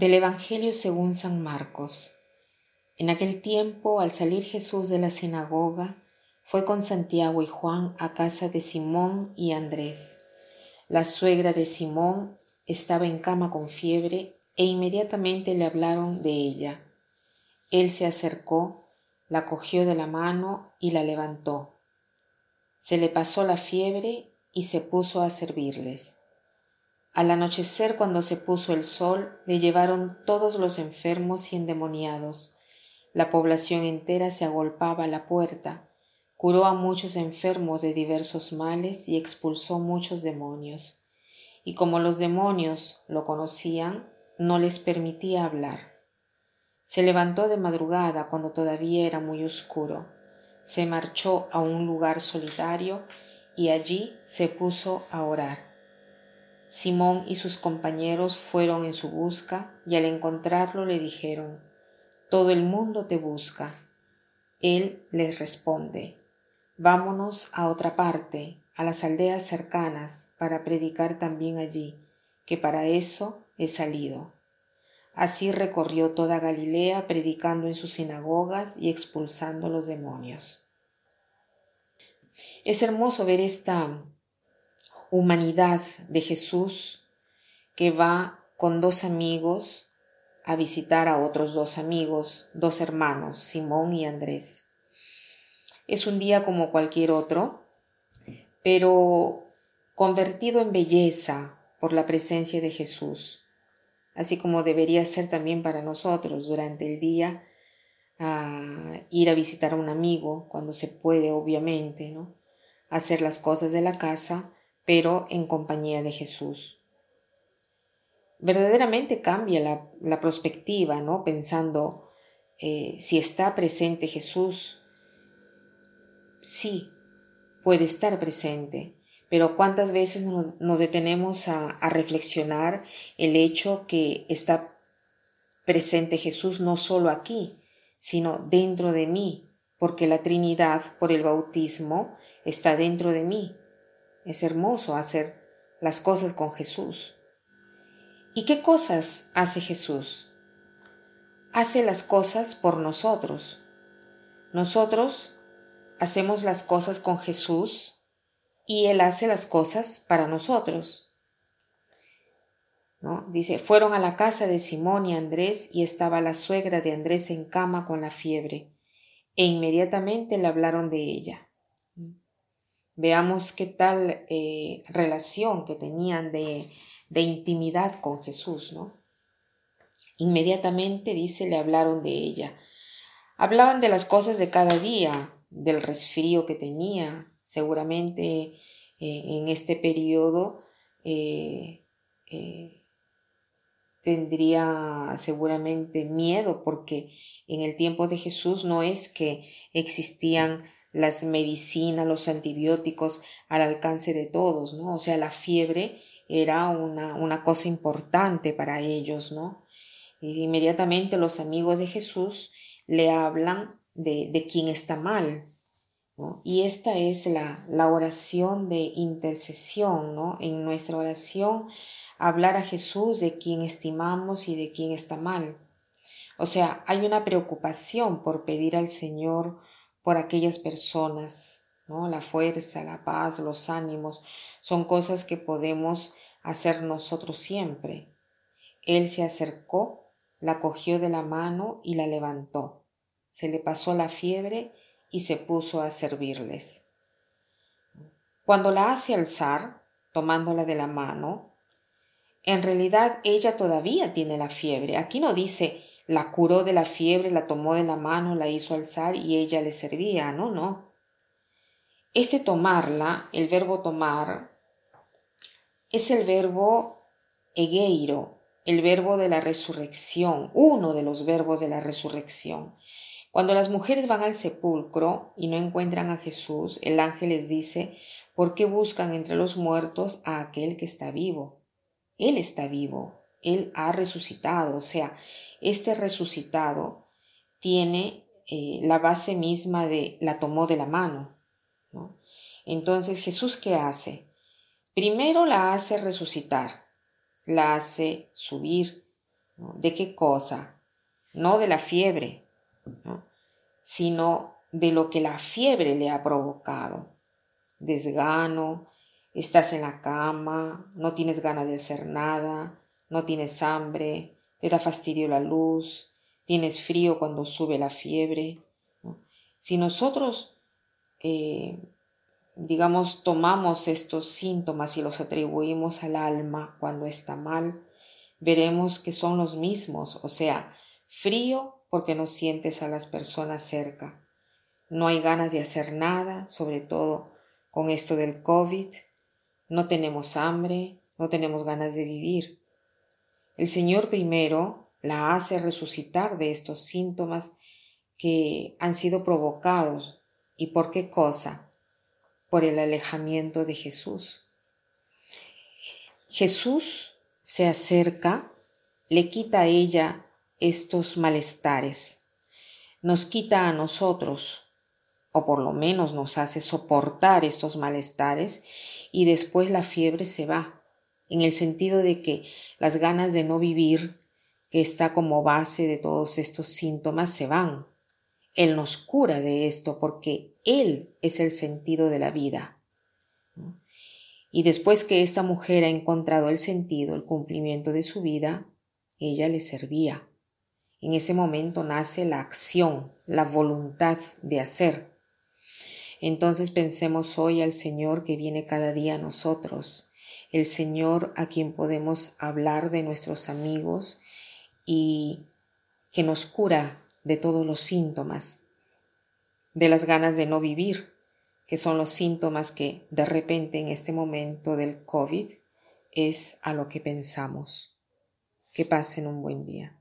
Del Evangelio según San Marcos. En aquel tiempo, al salir Jesús de la sinagoga, fue con Santiago y Juan a casa de Simón y Andrés. La suegra de Simón estaba en cama con fiebre e inmediatamente le hablaron de ella. Él se acercó, la cogió de la mano y la levantó. Se le pasó la fiebre y se puso a servirles. Al anochecer, cuando se puso el sol, le llevaron todos los enfermos y endemoniados. La población entera se agolpaba a la puerta, curó a muchos enfermos de diversos males y expulsó muchos demonios. Y como los demonios lo conocían, no les permitía hablar. Se levantó de madrugada cuando todavía era muy oscuro, se marchó a un lugar solitario y allí se puso a orar Simón y sus compañeros fueron en su busca y al encontrarlo le dijeron, Todo el mundo te busca. Él les responde, Vámonos a otra parte, a las aldeas cercanas, para predicar también allí, que para eso he salido. Así recorrió toda Galilea predicando en sus sinagogas y expulsando los demonios. Es hermoso ver esta humanidad de Jesús que va con dos amigos a visitar a otros dos amigos, dos hermanos, Simón y Andrés. Es un día como cualquier otro, pero convertido en belleza por la presencia de Jesús, así como debería ser también para nosotros durante el día ir a visitar a un amigo cuando se puede, obviamente, ¿no? Hacer las cosas de la casa pero en compañía de Jesús. Verdaderamente cambia la, la perspectiva, ¿no? Pensando, eh, si está presente Jesús, sí, puede estar presente, pero cuántas veces nos, detenemos a, a reflexionar el hecho que está presente Jesús no solo aquí, sino dentro de mí, porque la Trinidad por el bautismo está dentro de mí. Es hermoso hacer las cosas con Jesús. ¿Y qué cosas hace Jesús? Hace las cosas por nosotros. Nosotros hacemos las cosas con Jesús y Él hace las cosas para nosotros. ¿No? Dice, fueron a la casa de Simón y Andrés y estaba la suegra de Andrés en cama con la fiebre, e inmediatamente le hablaron de ella. Veamos qué tal eh, relación que tenían de, de intimidad con Jesús, ¿no? Inmediatamente, dice, le hablaron de ella. Hablaban de las cosas de cada día, del resfrío que tenía, seguramente eh, en este periodo eh, tendría seguramente miedo porque en el tiempo de Jesús no es que existían las medicinas, los antibióticos al alcance de todos, ¿no? O sea, la fiebre era una, una cosa importante para ellos, ¿no? Y inmediatamente los amigos de Jesús le hablan de, de quién está mal, ¿no? Y esta es la, la oración de intercesión, ¿no? En nuestra oración, hablar a Jesús de quién estimamos y de quién está mal. O sea, hay una preocupación por pedir al Señor por aquellas personas, ¿no? La fuerza, la paz, los ánimos, son cosas que podemos hacer nosotros siempre. Él se acercó, la cogió de la mano y la levantó. Se le pasó la fiebre y se puso a servirles. Cuando la hace alzar, tomándola de la mano, en realidad ella todavía tiene la fiebre. Aquí no dice la curó de la fiebre, la tomó de la mano, la hizo alzar y ella le servía. No, no. Este tomarla, el verbo tomar, es el verbo egeiro, el verbo de la resurrección, uno de los verbos de la resurrección. Cuando las mujeres van al sepulcro y no encuentran a Jesús, el ángel les dice, ¿por qué buscan entre los muertos a aquel que está vivo? Él está vivo, Él ha resucitado, o sea, este resucitado tiene eh, la base misma de la tomó de la mano. Entonces Jesús, ¿qué hace? Primero la hace resucitar, la hace subir, ¿De qué cosa? No de la fiebre, sino de lo que la fiebre le ha provocado. Desgano, estás en la cama, no tienes ganas de hacer nada, no tienes hambre, te da fastidio la luz, tienes frío cuando sube la fiebre. Si nosotros, eh, digamos, tomamos estos síntomas y los atribuimos al alma cuando está mal, veremos que son los mismos, o sea, frío porque no sientes a las personas cerca. No hay ganas de hacer nada, sobre todo con esto del COVID. No tenemos hambre, no tenemos ganas de vivir. El Señor primero la hace resucitar de estos síntomas que han sido provocados. ¿Y por qué cosa? Por el alejamiento de Jesús. Jesús se acerca, le quita a ella estos malestares, nos quita a nosotros, o por lo menos nos hace soportar estos malestares, y después la fiebre se va, en el sentido de que las ganas de no vivir, que está como base de todos estos síntomas, se van. Él nos cura de esto porque Él es el sentido de la vida. Y después que esta mujer ha encontrado el sentido, el cumplimiento de su vida, ella le servía. En ese momento nace la acción, la voluntad de hacer. Entonces pensemos hoy al Señor que viene cada día a nosotros, el Señor a quien podemos hablar de nuestros amigos y que nos cura de todos los síntomas, de las ganas de no vivir, que son los síntomas que de repente en este momento del COVID es a lo que pensamos. Que pasen un buen día.